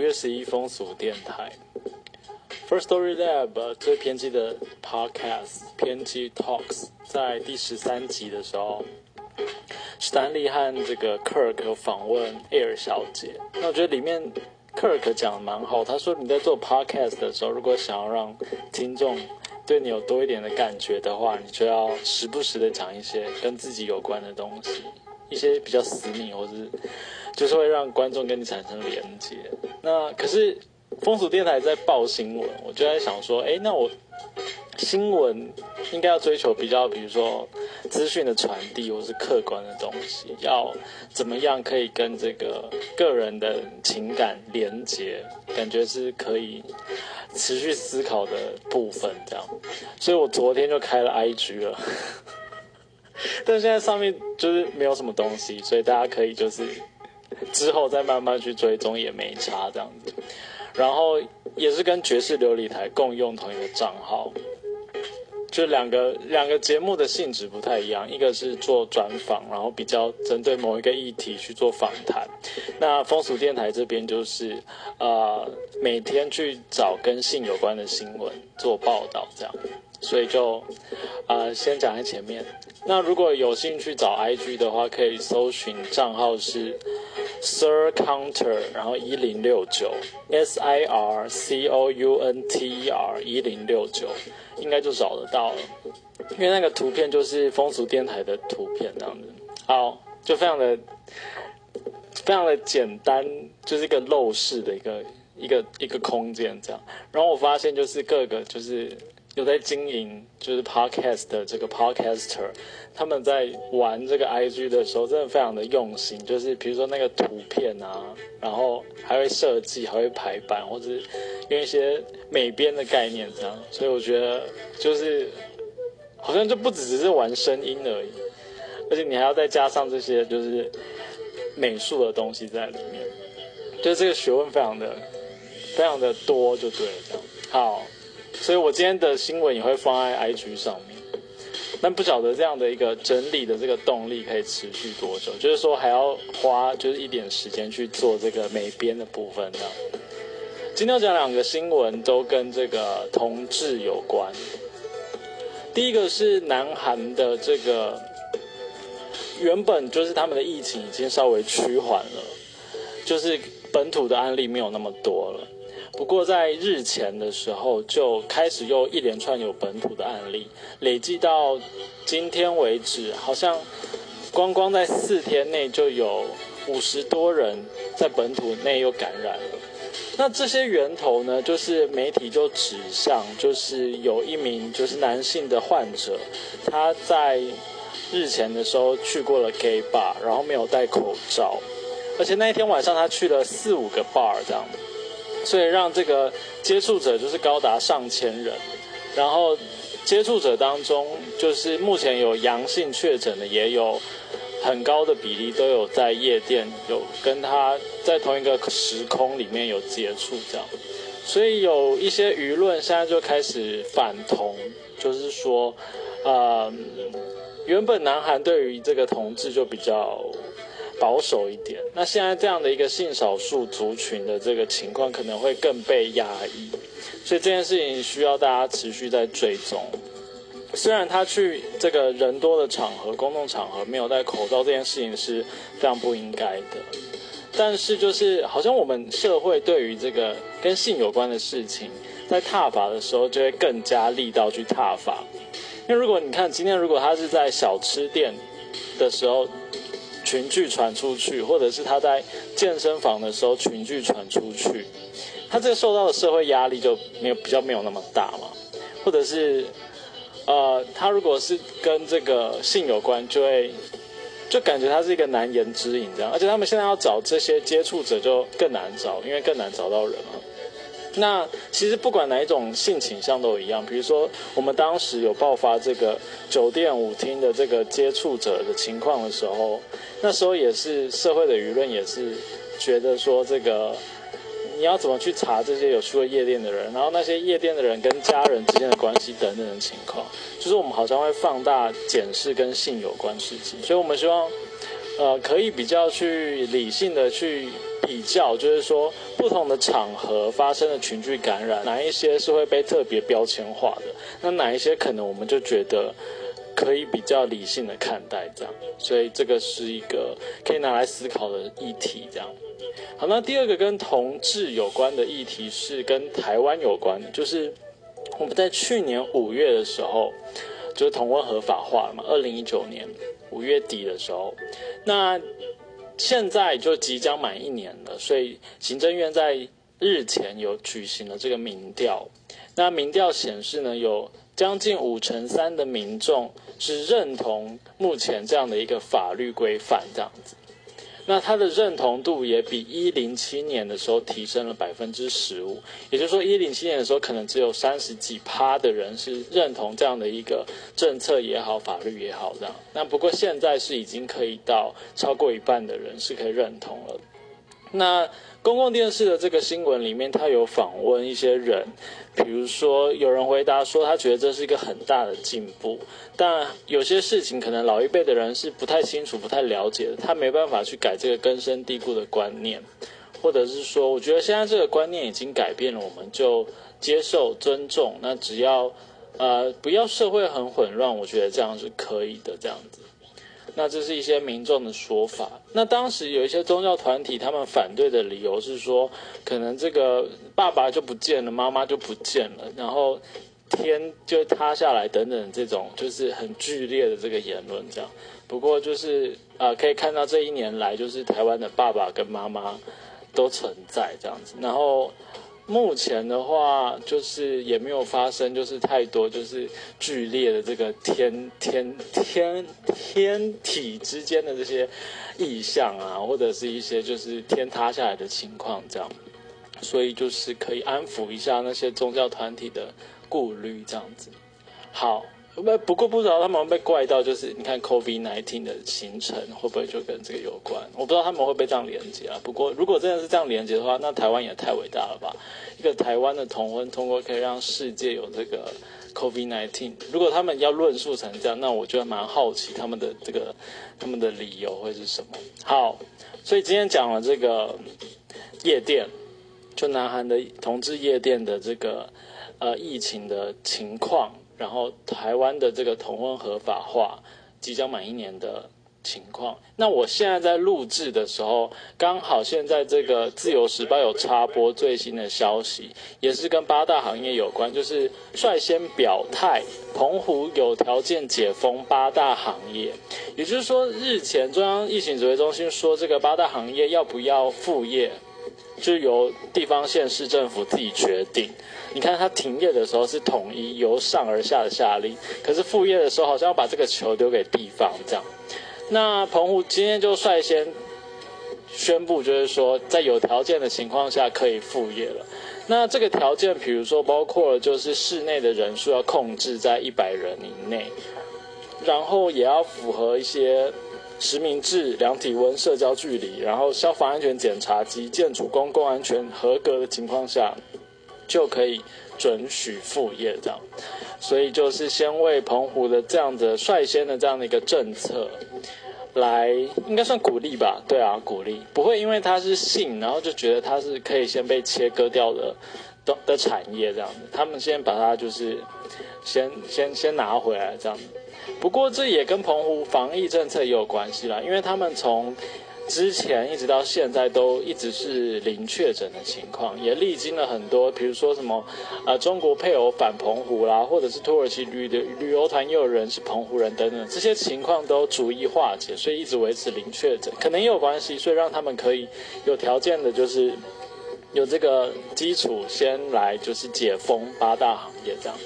五月十一封锁电台，First Story Lab 最偏激的 Podcast 偏激 Talks，在第十三集的时候，史丹利和这个 Kirk 有访问 Air 小姐。那我觉得里面 Kirk 讲的蛮好，他说你在做 Podcast 的时候，如果想要让听众对你有多一点的感觉的话，你就要时不时的讲一些跟自己有关的东西，一些比较私密或者是。就是会让观众跟你产生连接。那可是风俗电台在报新闻，我就在想说，哎，那我新闻应该要追求比较，比如说资讯的传递或是客观的东西，要怎么样可以跟这个个人的情感连接，感觉是可以持续思考的部分。这样，所以我昨天就开了 IG 了，但现在上面就是没有什么东西，所以大家可以就是。之后再慢慢去追踪也没差这样子，然后也是跟爵士琉璃台共用同一个账号，就两个两个节目的性质不太一样，一个是做专访，然后比较针对某一个议题去做访谈，那风俗电台这边就是呃每天去找跟性有关的新闻做报道这样。所以就，啊，先讲在前面。那如果有兴趣找 IG 的话，可以搜寻账号是 Sir Counter，然后一零六九 S I R C O U N T E R 一零六九，应该就找得到了。因为那个图片就是风俗电台的图片，这样子。好，就非常的非常的简单，就是一个陋室的一个一个一个空间这样。然后我发现就是各个就是。有在经营就是 podcast 的这个 podcaster，他们在玩这个 IG 的时候，真的非常的用心。就是比如说那个图片啊，然后还会设计，还会排版，或者用一些美编的概念这样。所以我觉得就是好像就不只只是玩声音而已，而且你还要再加上这些就是美术的东西在里面，就这个学问非常的非常的多，就对了这样。好。所以我今天的新闻也会放在 IG 上面，但不晓得这样的一个整理的这个动力可以持续多久，就是说还要花就是一点时间去做这个美编的部分。呢，今天要讲两个新闻都跟这个同志有关。第一个是南韩的这个，原本就是他们的疫情已经稍微趋缓了，就是本土的案例没有那么多了。不过在日前的时候，就开始又一连串有本土的案例，累计到今天为止，好像光光在四天内就有五十多人在本土内又感染了。那这些源头呢，就是媒体就指向，就是有一名就是男性的患者，他在日前的时候去过了 gay bar，然后没有戴口罩，而且那一天晚上他去了四五个 bar 这样。所以让这个接触者就是高达上千人，然后接触者当中就是目前有阳性确诊的也有很高的比例都有在夜店有跟他在同一个时空里面有接触这样，所以有一些舆论现在就开始反同，就是说，呃，原本南韩对于这个同志就比较。保守一点，那现在这样的一个性少数族群的这个情况可能会更被压抑，所以这件事情需要大家持续在追踪。虽然他去这个人多的场合、公众场合没有戴口罩，这件事情是非常不应该的，但是就是好像我们社会对于这个跟性有关的事情，在踏法的时候就会更加力道去踏法。因为如果你看今天，如果他是在小吃店的时候。群聚传出去，或者是他在健身房的时候群聚传出去，他这个受到的社会压力就没有比较没有那么大嘛，或者是呃，他如果是跟这个性有关，就会就感觉他是一个难言之隐这样，而且他们现在要找这些接触者就更难找，因为更难找到人了。那其实不管哪一种性倾向都一样，比如说我们当时有爆发这个酒店舞厅的这个接触者的情况的时候，那时候也是社会的舆论也是觉得说这个你要怎么去查这些有去过夜店的人，然后那些夜店的人跟家人之间的关系等等的情况，就是我们好像会放大检视跟性有关事情，所以我们希望呃可以比较去理性的去比较，就是说不同的场合发生的群聚感染，哪一些是会被特别标签化的？那哪一些可能我们就觉得可以比较理性的看待这样？所以这个是一个可以拿来思考的议题。这样，好，那第二个跟同志有关的议题是跟台湾有关，就是我们在去年五月的时候，就同婚合法化了嘛，二零一九年五月底的时候，那。现在就即将满一年了，所以行政院在日前有举行了这个民调。那民调显示呢，有将近五成三的民众是认同目前这样的一个法律规范，这样子。那他的认同度也比一零七年的时候提升了百分之十五，也就是说一零七年的时候可能只有三十几趴的人是认同这样的一个政策也好，法律也好这样。那不过现在是已经可以到超过一半的人是可以认同了。那公共电视的这个新闻里面，他有访问一些人，比如说有人回答说他觉得这是一个很大的进步，但有些事情可能老一辈的人是不太清楚、不太了解的，他没办法去改这个根深蒂固的观念，或者是说，我觉得现在这个观念已经改变了，我们就接受、尊重，那只要呃不要社会很混乱，我觉得这样是可以的，这样子。那这是一些民众的说法。那当时有一些宗教团体，他们反对的理由是说，可能这个爸爸就不见了，妈妈就不见了，然后天就塌下来等等，这种就是很剧烈的这个言论。这样，不过就是啊，可以看到这一年来，就是台湾的爸爸跟妈妈都存在这样子，然后。目前的话，就是也没有发生，就是太多，就是剧烈的这个天天天天体之间的这些异象啊，或者是一些就是天塌下来的情况这样，所以就是可以安抚一下那些宗教团体的顾虑这样子。好。不不过不知道他们被怪到，就是你看 COVID nineteen 的行程会不会就跟这个有关？我不知道他们会不会这样连接啊。不过如果真的是这样连接的话，那台湾也太伟大了吧！一个台湾的同婚通过可以让世界有这个 COVID nineteen。如果他们要论述成这样，那我觉得蛮好奇他们的这个他们的理由会是什么。好，所以今天讲了这个夜店，就南韩的同志夜店的这个呃疫情的情况。然后台湾的这个同婚合法化即将满一年的情况，那我现在在录制的时候，刚好现在这个自由时报有插播最新的消息，也是跟八大行业有关，就是率先表态，澎湖有条件解封八大行业，也就是说，日前中央疫情指挥中心说这个八大行业要不要复业。就由地方县市政府自己决定。你看，它停业的时候是统一由上而下的下令，可是复业的时候好像要把这个球丢给地方这样。那澎湖今天就率先宣布，就是说在有条件的情况下可以复业了。那这个条件，比如说包括就是室内的人数要控制在一百人以内，然后也要符合一些。实名制、量体温、社交距离，然后消防安全检查及建筑公共安全合格的情况下，就可以准许复业这样。所以就是先为澎湖的这样的率先的这样的一个政策，来应该算鼓励吧？对啊，鼓励不会因为它是性，然后就觉得它是可以先被切割掉的的的产业这样子。他们先把它就是先先先拿回来这样。不过这也跟澎湖防疫政策也有关系啦，因为他们从之前一直到现在都一直是零确诊的情况，也历经了很多，比如说什么呃中国配偶返澎湖啦，或者是土耳其旅的旅游团又有人是澎湖人等等，这些情况都逐一化解，所以一直维持零确诊，可能也有关系，所以让他们可以有条件的，就是有这个基础先来就是解封八大行业这样。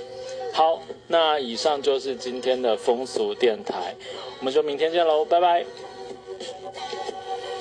好，那以上就是今天的风俗电台，我们就明天见喽，拜拜。